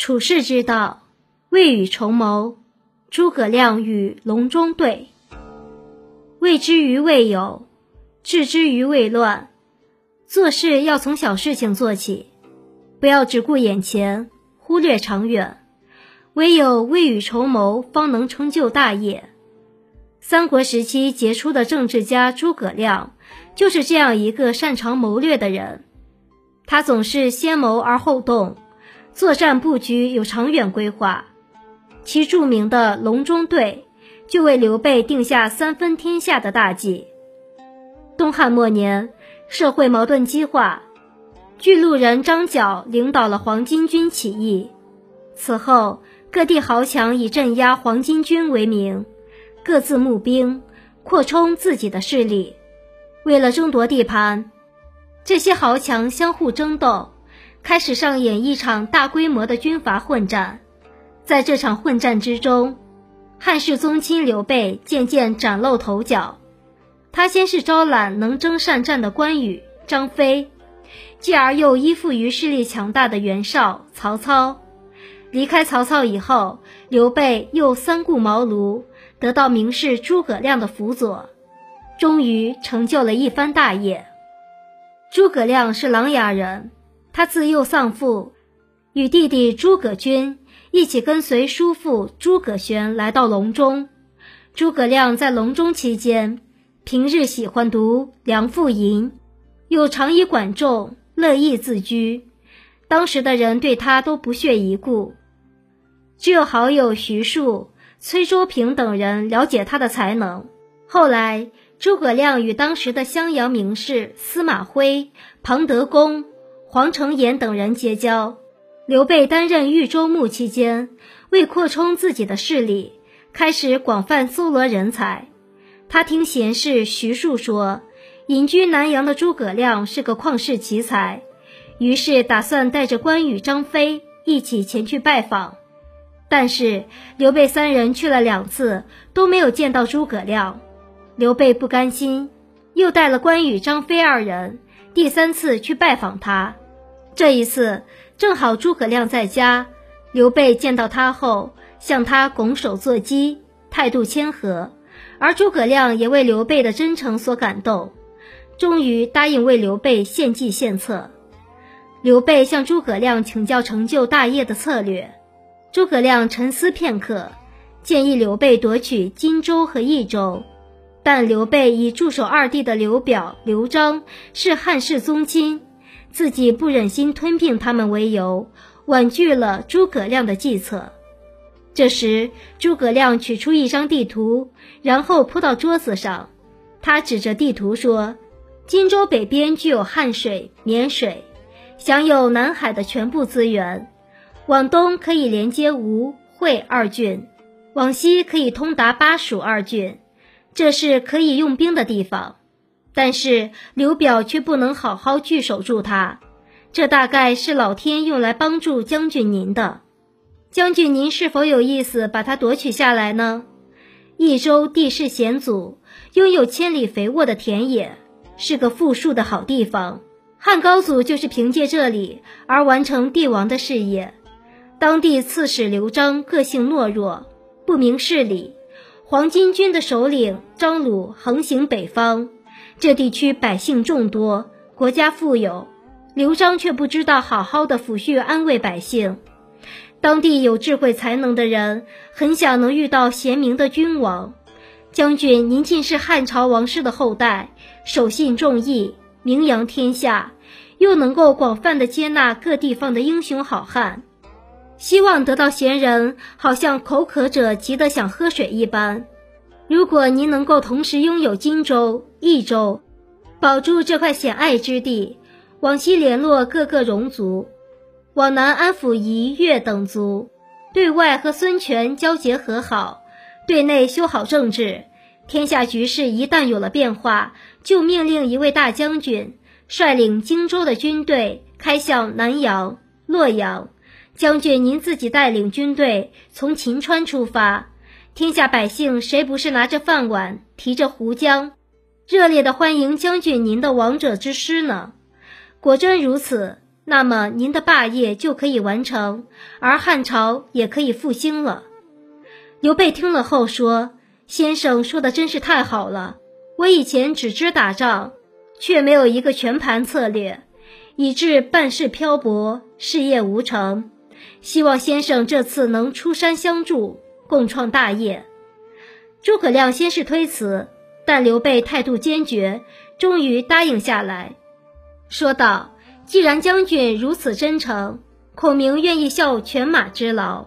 处世之道，未雨绸缪。诸葛亮与隆中对，未之于未有，治之于未乱。做事要从小事情做起，不要只顾眼前，忽略长远。唯有未雨绸缪，方能成就大业。三国时期杰出的政治家诸葛亮，就是这样一个擅长谋略的人。他总是先谋而后动。作战布局有长远规划，其著名的隆中对就为刘备定下三分天下的大计。东汉末年，社会矛盾激化，巨鹿人张角领导了黄巾军起义。此后，各地豪强以镇压黄巾军为名，各自募兵，扩充自己的势力。为了争夺地盘，这些豪强相互争斗。开始上演一场大规模的军阀混战，在这场混战之中，汉室宗亲刘备渐渐崭露头角。他先是招揽能征善战的关羽、张飞，继而又依附于势力强大的袁绍、曹操。离开曹操以后，刘备又三顾茅庐，得到名士诸葛亮的辅佐，终于成就了一番大业。诸葛亮是琅琊人。他自幼丧父，与弟弟诸葛均一起跟随叔父诸葛玄来到隆中。诸葛亮在隆中期间，平日喜欢读《梁父吟》，又常以管仲、乐毅自居。当时的人对他都不屑一顾，只有好友徐庶、崔州平等人了解他的才能。后来，诸葛亮与当时的襄阳名士司马徽、庞德公。黄承彦等人结交，刘备担任豫州牧期间，为扩充自己的势力，开始广泛搜罗人才。他听贤士徐庶说，隐居南阳的诸葛亮是个旷世奇才，于是打算带着关羽、张飞一起前去拜访。但是刘备三人去了两次，都没有见到诸葛亮。刘备不甘心，又带了关羽、张飞二人，第三次去拜访他。这一次正好诸葛亮在家，刘备见到他后，向他拱手作揖，态度谦和。而诸葛亮也为刘备的真诚所感动，终于答应为刘备献计献策。刘备向诸葛亮请教成就大业的策略，诸葛亮沉思片刻，建议刘备夺取荆州和益州，但刘备以驻守二地的刘表、刘璋是汉室宗亲。自己不忍心吞并他们为由，婉拒了诸葛亮的计策。这时，诸葛亮取出一张地图，然后铺到桌子上。他指着地图说：“荆州北边具有汉水、沔水，享有南海的全部资源；往东可以连接吴、会二郡，往西可以通达巴蜀二郡，这是可以用兵的地方。”但是刘表却不能好好据守住他，这大概是老天用来帮助将军您的。将军您是否有意思把他夺取下来呢？益州地势险阻，拥有千里肥沃的田野，是个富庶的好地方。汉高祖就是凭借这里而完成帝王的事业。当地刺史刘璋个性懦弱，不明事理，黄巾军的首领张鲁横行北方。这地区百姓众多，国家富有，刘璋却不知道好好的抚恤安慰百姓。当地有智慧才能的人，很想能遇到贤明的君王。将军，您竟是汉朝王室的后代，守信重义，名扬天下，又能够广泛的接纳各地方的英雄好汉，希望得到贤人，好像口渴者急得想喝水一般。如果您能够同时拥有荆州、益州，保住这块险隘之地，往西联络各个戎族，往南安抚夷越等族，对外和孙权交结和好，对内修好政治，天下局势一旦有了变化，就命令一位大将军率领荆州的军队开向南阳、洛阳。将军您自己带领军队从秦川出发。天下百姓谁不是拿着饭碗，提着壶浆，热烈的欢迎将军您的王者之师呢？果真如此，那么您的霸业就可以完成，而汉朝也可以复兴了。刘备听了后说：“先生说的真是太好了，我以前只知打仗，却没有一个全盘策略，以致办事漂泊，事业无成。希望先生这次能出山相助，共创大业。”诸葛亮先是推辞，但刘备态度坚决，终于答应下来，说道。既然将军如此真诚，孔明愿意效犬马之劳。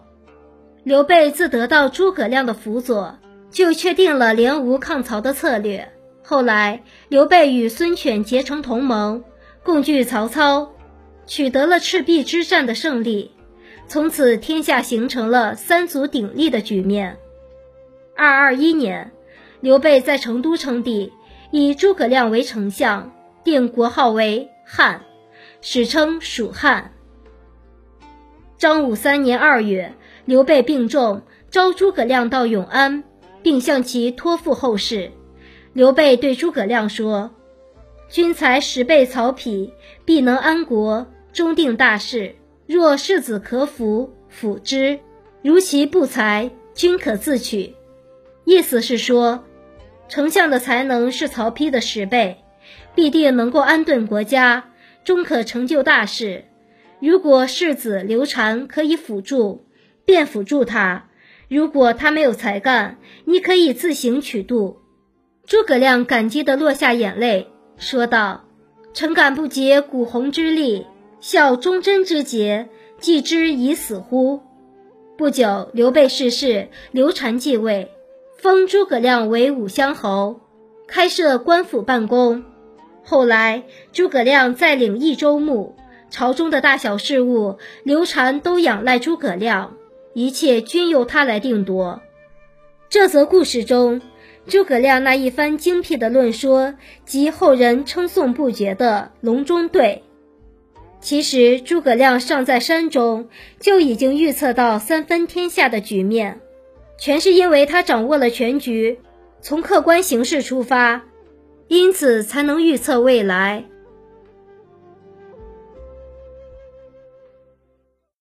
刘备自得到诸葛亮的辅佐，就确定了联吴抗曹的策略。后来，刘备与孙权结成同盟，共拒曹操，取得了赤壁之战的胜利。从此，天下形成了三足鼎立的局面。二二一年，刘备在成都称帝，以诸葛亮为丞相，定国号为汉。史称蜀汉。张武三年二月，刘备病重，召诸葛亮到永安，并向其托付后事。刘备对诸葛亮说：“君才十倍曹丕，必能安国，终定大事。若世子可辅，辅之；如其不才，君可自取。”意思是说，丞相的才能是曹丕的十倍，必定能够安顿国家。终可成就大事。如果世子刘禅可以辅助，便辅助他；如果他没有才干，你可以自行取度。诸葛亮感激地落下眼泪，说道：“臣感不竭古洪之力，效忠贞之节，继之以死乎？”不久，刘备逝世，刘禅继位，封诸葛亮为武乡侯，开设官府办公。后来，诸葛亮再领益州牧，朝中的大小事务，刘禅都仰赖诸葛亮，一切均由他来定夺。这则故事中，诸葛亮那一番精辟的论说，及后人称颂不绝的隆中对。其实，诸葛亮尚在山中，就已经预测到三分天下的局面，全是因为他掌握了全局，从客观形势出发。因此才能预测未来。